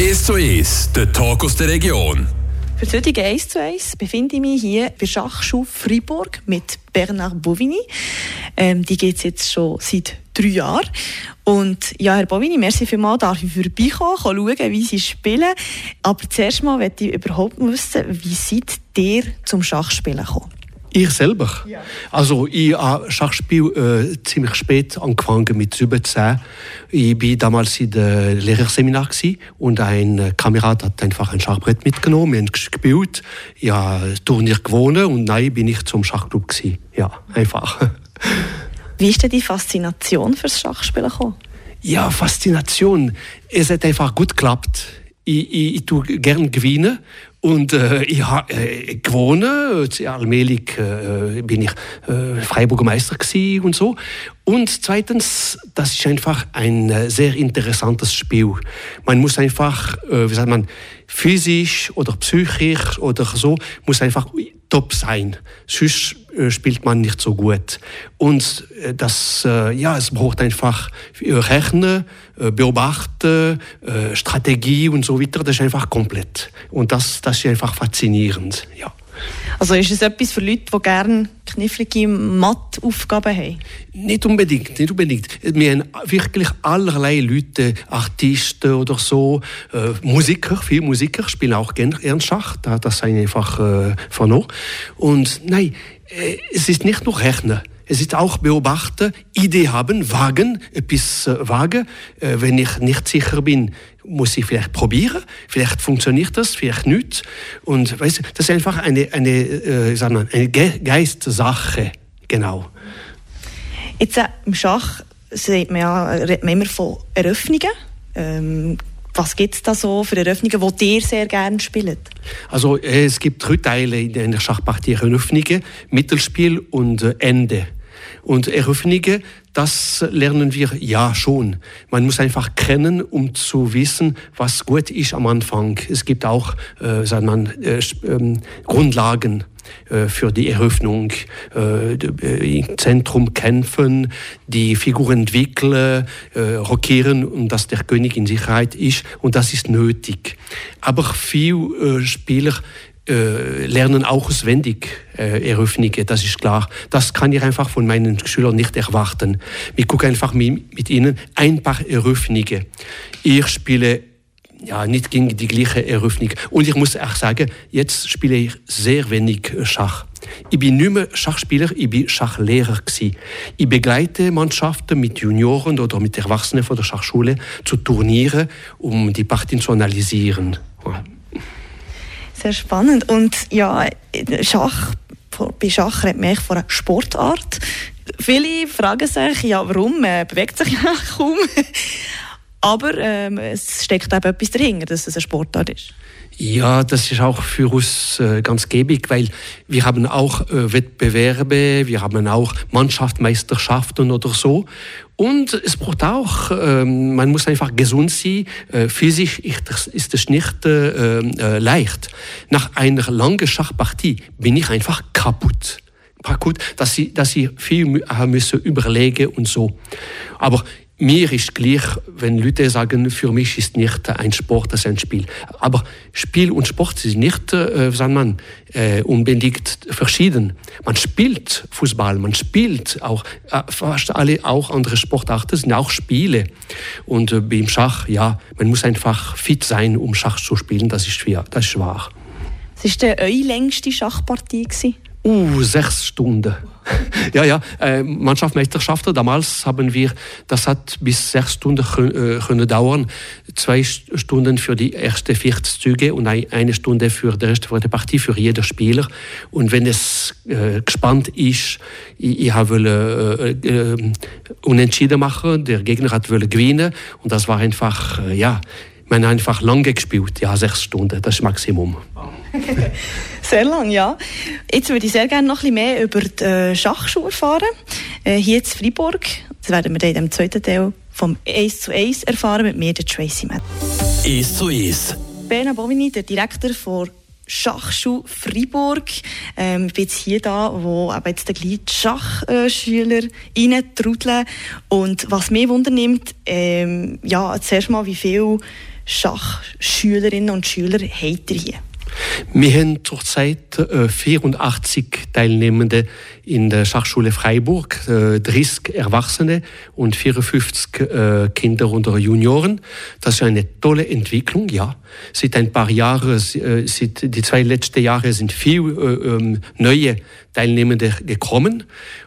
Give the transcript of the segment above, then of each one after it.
1 zu 1, der Talk aus der Region. Für das heutige 1 zu 1 befinde ich mich hier bei Schachschule Fribourg mit Bernard Bovini. Ähm, die geht es jetzt schon seit drei Jahren. Und ja, Herr Bovini, merci vielmals, darf ich vorbeikommen, schauen, wie Sie spielen. Aber zuerst mal möchte ich überhaupt wissen, wie seid ihr zum Schachspielen gekommen? Ich selber? Ja. Also ich habe Schachspiel äh, ziemlich spät angefangen, mit 17. Ich war damals in der Lehrerseminar und ein Kamerad hat einfach ein Schachbrett mitgenommen, wir haben gespielt, ich habe ein Turnier gewonnen und nein, bin ich zum Schachclub gewesen. Ja, einfach. Wie ist denn die Faszination fürs Schachspielen gekommen? Ja, Faszination. Es hat einfach gut geklappt. Ich, ich, ich tue gerne gewinnen und äh, ich habe äh, gewonnen. Allmählich äh, bin ich äh, Freiburger Meister und so. Und zweitens, das ist einfach ein äh, sehr interessantes Spiel. Man muss einfach, äh, wie sagt man, physisch oder psychisch oder so, muss einfach top sein. Sonst äh, spielt man nicht so gut. Und äh, das, äh, ja, es braucht einfach Rechnen, Beobachten, Strategie und so weiter. Das ist einfach komplett. Und das, das ist einfach faszinierend, ja. Also ist es etwas für Leute, die gerne knifflige Matheaufgaben haben? Nicht unbedingt, nicht unbedingt. Wir haben wirklich allerlei Leute, Artisten oder so, äh, Musiker, viele Musiker spielen auch gerne Schach, das ist einfach äh, vernommen. Und nein, äh, es ist nicht nur Rechnen. Es ist auch beobachten, Idee haben, wagen, etwas äh, wagen. Äh, wenn ich nicht sicher bin, muss ich vielleicht probieren. Vielleicht funktioniert das, vielleicht nicht. Und weißt das ist einfach eine, eine, äh, sagen wir, eine Geistsache. Genau. Jetzt äh, im Schach sieht man ja, redet man immer von Eröffnungen. Ähm, was gibt es da so für Eröffnungen, die ihr sehr gerne spielt? Also es gibt drei Teile in der Schachpartie. Eröffnungen, Mittelspiel und Ende. Und Eröffnungen, das lernen wir ja schon. Man muss einfach kennen, um zu wissen, was gut ist am Anfang. Es gibt auch äh, sagen man, äh, äh, Grundlagen äh, für die Eröffnung, äh, äh, im Zentrum kämpfen, die Figur entwickeln, rockieren und dass der König in Sicherheit ist und das ist nötig. Aber viele Spieler äh, lernen auch auswendig äh, Eröffnungen, das ist klar. Das kann ich einfach von meinen Schülern nicht erwarten. Ich gucke einfach mit, mit ihnen ein paar Eröffnungen. Ich spiele ja, nicht gegen die gleiche Eröffnung. Und ich muss auch sagen, jetzt spiele ich sehr wenig Schach. Ich bin nicht mehr Schachspieler, ich bin Schachlehrer gewesen. Ich begleite Mannschaften mit Junioren oder mit Erwachsenen von der Schachschule zu Turnieren, um die Partien zu analysieren. Sehr spannend. Und ja, Schach, bei Schach redet man von einer Sportart. Viele fragen sich, ja, warum? Man bewegt sich ja kaum. Aber ähm, es steckt eben etwas dahinter, dass es eine Sportart ist. Ja, das ist auch für uns äh, ganz gäbig, weil wir haben auch äh, Wettbewerbe, wir haben auch Mannschaftsmeisterschaften oder so. Und es braucht auch, äh, man muss einfach gesund sein. Äh, physisch ist es nicht äh, äh, leicht. Nach einer langen Schachpartie bin ich einfach kaputt kaputt, dass sie, dass sie viel müssen überlegen und so. Aber mir ist gleich, wenn Leute sagen, für mich ist nicht ein Sport, das ist ein Spiel. Aber Spiel und Sport sind nicht, äh, sagen man, äh, unbedingt verschieden. Man spielt Fußball, man spielt auch, äh, fast alle auch andere Sportarten sind auch Spiele. Und äh, beim Schach, ja, man muss einfach fit sein, um Schach zu spielen, das ist schwer, das ist wahr. Was war eure längste Schachpartie? Gewesen? Uh, sechs Stunden. ja, ja, äh, Mannschaftsmeisterschaften, damals haben wir, das hat bis sechs Stunden können, äh, können dauern. Zwei Stunden für die ersten 40 Züge und eine Stunde für die Rest der Partie, für jeden Spieler. Und wenn es äh, gespannt ist, ich, ich wollte äh, äh, unentschieden machen, der Gegner hat wollte gewinnen und das war einfach, äh, ja, man hat einfach lange gespielt, ja, sechs Stunden, das ist das Maximum. sehr lang, ja. Jetzt würde ich sehr gerne noch ein bisschen mehr über die äh, Schachschule erfahren. Äh, hier in Freiburg. Das werden wir dann in dem zweiten Teil vom Ace zu Ace erfahren mit mir, der Tracy Matt. Ace zu Ace. Bernard Bovini, der Direktor der Schachschule Freiburg. Ähm, ich bin jetzt hier da, wo eben jetzt gleich die Schachschüler reintrudeln. Und was mich wundernimmt, ähm, ja, zuerst mal, wie viele Schachschülerinnen und Schüler habt ihr hier? Wir haben zurzeit äh, 84 Teilnehmende in der Schachschule Freiburg, äh, 30 Erwachsene und 54 äh, Kinder und Junioren. Das ist eine tolle Entwicklung, ja. Seit ein paar Jahren, äh, seit die zwei letzten Jahre sind viele äh, ähm, neue Teilnehmende gekommen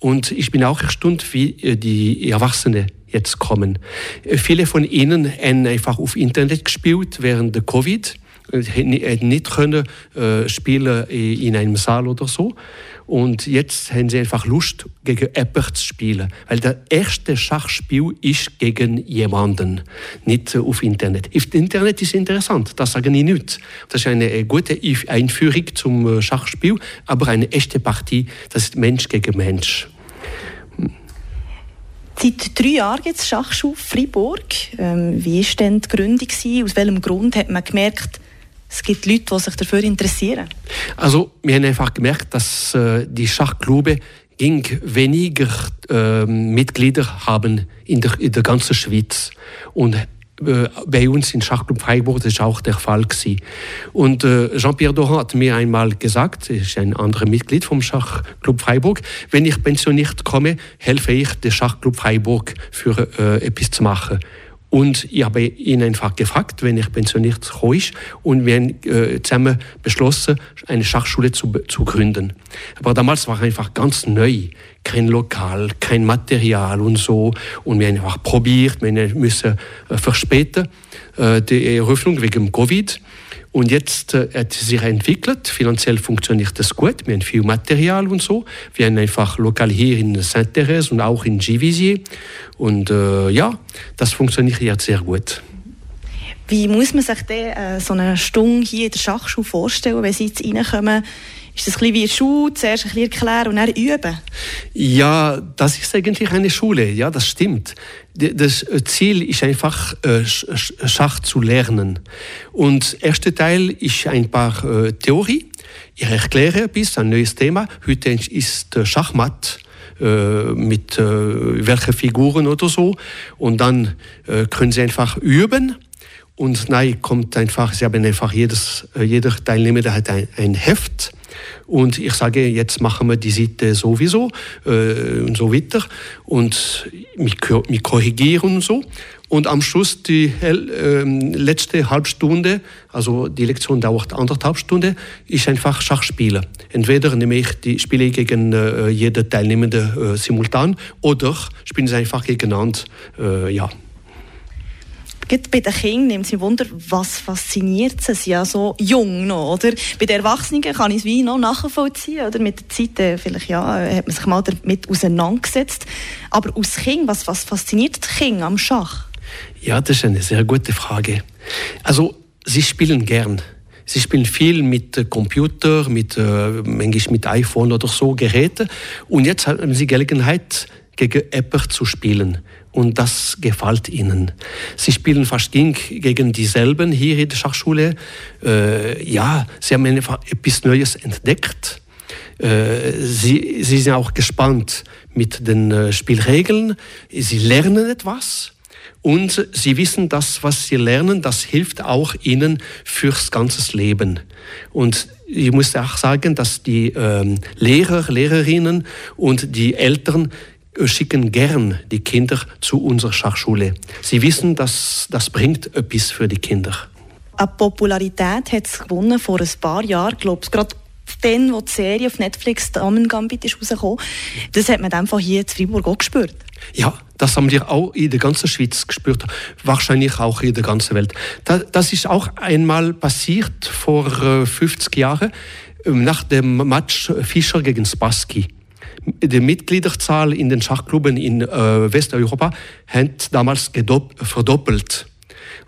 und ich bin auch erstaunt, wie äh, die Erwachsene jetzt kommen. Äh, viele von ihnen haben einfach auf Internet gespielt während der Covid nicht können äh, spielen in einem Saal oder so. Und jetzt haben sie einfach Lust, gegen jemanden zu spielen. Weil der erste Schachspiel ist gegen jemanden, nicht auf Internet. Auf Internet ist interessant, das sage ich nicht. Das ist eine gute Einführung zum Schachspiel, aber eine echte Partie, das ist Mensch gegen Mensch. Seit drei Jahren gibt es Schachschule Freiburg. Ähm, wie war denn die Gründung? Aus welchem Grund hat man gemerkt, es gibt Leute, die sich dafür interessieren. Also wir haben einfach gemerkt, dass äh, die Schachklube ging weniger äh, Mitglieder haben in der, in der ganzen Schweiz und bei uns in Schachclub Freiburg das ist auch der Fall gewesen. Und äh, Jean-Pierre Doran hat mir einmal gesagt, er ist ein anderer Mitglied vom Schachclub Freiburg, wenn ich pensioniert komme, helfe ich dem Schachclub Freiburg für äh, etwas zu machen. Und ich habe ihn einfach gefragt, wenn ich pensioniert ist, und wir haben äh, zusammen beschlossen, eine Schachschule zu, zu gründen. Aber damals war einfach ganz neu. Kein Lokal, kein Material und so. Und wir haben einfach probiert, wir müssen äh, verspäten, äh, die Eröffnung wegen Covid. Und jetzt äh, hat sich entwickelt. Finanziell funktioniert das gut. Wir haben viel Material und so. Wir haben einfach lokal hier in Saint-Thérèse und auch in Givisier. Und äh, ja, das funktioniert jetzt sehr gut. Wie muss man sich denn äh, so eine Stunde hier in der Schachschule vorstellen, wenn Sie jetzt reinkommen? Ist das ein bisschen wie eine Schule, zuerst ein bisschen erklären und dann üben? Ja, das ist eigentlich eine Schule, ja, das stimmt. Das Ziel ist einfach, äh, Schach zu lernen. Und der erste Teil ist ein paar äh, Theorie. Ich erkläre bis ein neues Thema. Heute ist Schachmatt äh, mit welchen Figuren oder so. Und dann können Sie einfach üben. Und nein, kommt einfach, Sie haben einfach jedes, jeder Teilnehmer der hat ein, ein Heft und ich sage, jetzt machen wir die Seite sowieso äh, und so weiter und mich, korrigieren und so. Und am Schluss die äh, letzte Halbstunde, also die Lektion dauert anderthalb Stunden, ist einfach Schachspielen. Entweder nehme ich die Spiele gegen äh, jede Teilnehmende äh, simultan oder spielen sie einfach gegeneinander. Äh, ja gerade bei den Kindern nimmt es mich Wunder, was fasziniert sie? Sie ja so jung noch, oder? Bei den Erwachsenen kann ich es wie noch nachvollziehen, oder? Mit der Zeit, äh, vielleicht, ja, äh, hat man sich mal damit auseinandergesetzt. Aber aus Kind, was, was fasziniert die Kinder am Schach? Ja, das ist eine sehr gute Frage. Also, sie spielen gern. Sie spielen viel mit Computer, mit, äh, mit iPhone oder so Geräte. Und jetzt haben sie Gelegenheit, gegen Apple zu spielen und das gefällt ihnen. Sie spielen fast gegen dieselben hier in der Schachschule. Äh, ja, sie haben etwas Neues entdeckt. Äh, sie, sie sind auch gespannt mit den äh, Spielregeln. Sie lernen etwas. Und sie wissen, dass was sie lernen, das hilft auch ihnen fürs ganze Leben. Und ich muss auch sagen, dass die ähm, Lehrer, Lehrerinnen und die Eltern schicken gern die Kinder zu unserer Schachschule. Sie wissen, dass das bringt etwas für die Kinder. Eine Popularität hat es gewonnen vor ein paar Jahren, glaube ich, gerade dann, wo die Serie auf Netflix Damen Gambit ist rausgekommen. Das hat man einfach hier in Freiburg auch gespürt. Ja, das haben wir auch in der ganzen Schweiz gespürt, wahrscheinlich auch in der ganzen Welt. Das ist auch einmal passiert vor 50 äh, Jahren nach dem Match Fischer gegen Spassky die Mitgliederzahl in den Schachklubben in äh, Westeuropa hat damals verdoppelt.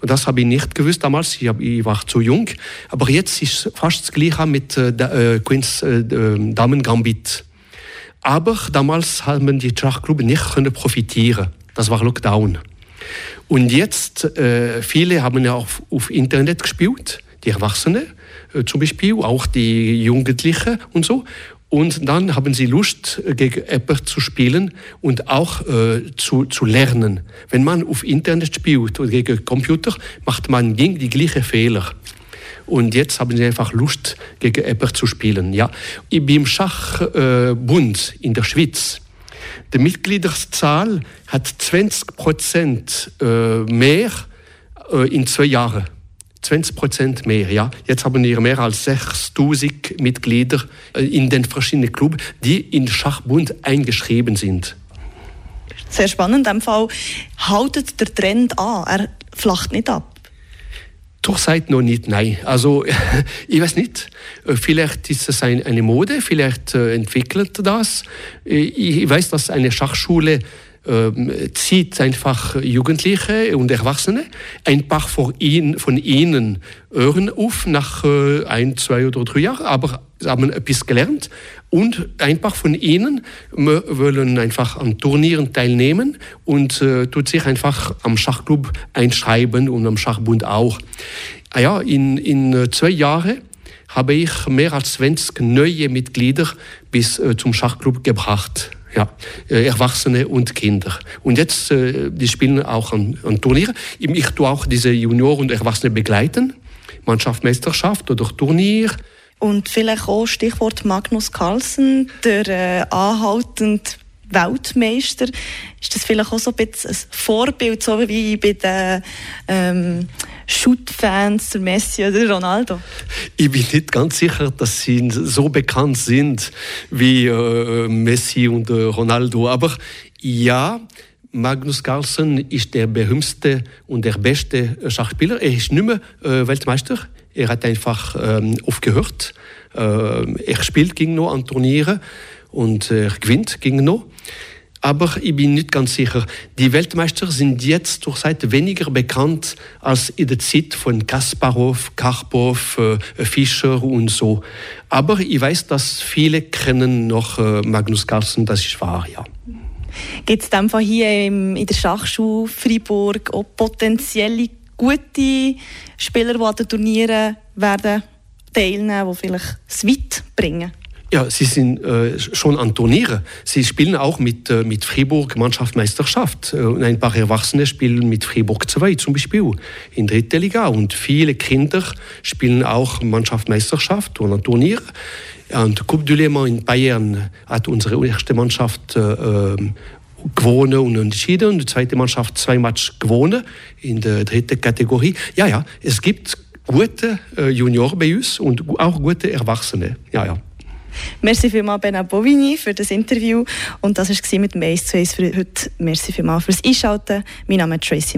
Und das habe ich nicht gewusst damals, ich, hab, ich war zu jung. Aber jetzt ist fast das Gleiche mit äh, äh Queens äh, ähm, Damen Gambit. Aber damals haben die Schachklubben nicht können profitieren. Das war Lockdown. Und jetzt, äh, viele haben ja auf, auf Internet gespielt die Erwachsenen äh, zum Beispiel, auch die Jugendlichen und so. Und dann haben sie Lust, äh, gegen Apple zu spielen und auch äh, zu, zu lernen. Wenn man auf Internet spielt oder gegen Computer, macht man gegen die gleichen Fehler. Und jetzt haben sie einfach Lust, gegen Apple zu spielen. Ja. Ich bin im Schachbund äh, in der Schweiz. Die Mitgliederzahl hat 20 Prozent äh, mehr äh, in zwei Jahren. 20 Prozent mehr, ja. Jetzt haben wir mehr als 6000 Mitglieder äh, in den verschiedenen Clubs, die in Schachbund eingeschrieben sind. Sehr spannend. In dem Fall haltet der Trend an. Er flacht nicht ab. Zurzeit noch nicht, nein. Also, ich weiß nicht. Äh, vielleicht ist es eine Mode, vielleicht äh, entwickelt das. Ich weiß, dass eine Schachschule ähm, zieht einfach Jugendliche und Erwachsene. Ein paar von ihnen, von ihnen hören auf nach äh, ein, zwei oder drei Jahren, aber haben etwas gelernt. Und ein paar von ihnen wollen einfach an Turnieren teilnehmen und äh, tut sich einfach am Schachclub einschreiben und am Schachbund auch. Ah ja, in, in äh, zwei Jahren habe ich mehr als 20 neue Mitglieder bis äh, zum Schachclub gebracht ja, äh, Erwachsene und Kinder. Und jetzt, äh, die spielen auch an, an Turnieren. Ich tue auch diese Junioren und Erwachsene begleiten, Mannschaftsmeisterschaft oder Turnier. Und vielleicht auch Stichwort Magnus Carlsen, der äh, anhaltend Weltmeister. Ist das vielleicht auch so ein bisschen ein Vorbild, so wie bei den ähm, Shoot-Fans, der Messi oder Ronaldo? Ich bin nicht ganz sicher, dass sie so bekannt sind wie äh, Messi und äh, Ronaldo. Aber ja, Magnus Carlsen ist der berühmteste und der beste Schachspieler. Er ist nicht mehr äh, Weltmeister. Er hat einfach ähm, aufgehört. Äh, er spielt gegen noch an Turnieren und er gewinnt gegen noch. Aber ich bin nicht ganz sicher. Die Weltmeister sind jetzt zur Zeit weniger bekannt als in der Zeit von Kasparov, Karpov, äh, Fischer und so. Aber ich weiß, dass viele kennen noch äh, Magnus Carlsen, das ist wahr, ja. Gibt es dann hier in der Schachschule Freiburg auch potenzielle gute Spieler, die an den Turnieren werden teilnehmen, die vielleicht es weit bringen? Ja, sie sind äh, schon an Turnieren. Sie spielen auch mit, äh, mit Fribourg Mannschaftsmeisterschaft. Äh, und ein paar Erwachsene spielen mit Fribourg 2 zum Beispiel in dritter Liga. Und viele Kinder spielen auch Mannschaftsmeisterschaft oder Turniere. Und Coupe du Le Mans in Bayern hat unsere erste Mannschaft äh, ähm, gewonnen und entschieden. Und die zweite Mannschaft zwei Matches gewonnen in der dritten Kategorie. Ja, ja, es gibt gute äh, Junioren bei uns und auch gute Erwachsene. Ja, ja. Merci vielmals, Bernard Bovini, für das Interview. Und das war mit dem Ace zu Ace für heute. Merci vielmals fürs Einschalten. Mein Name ist Tracy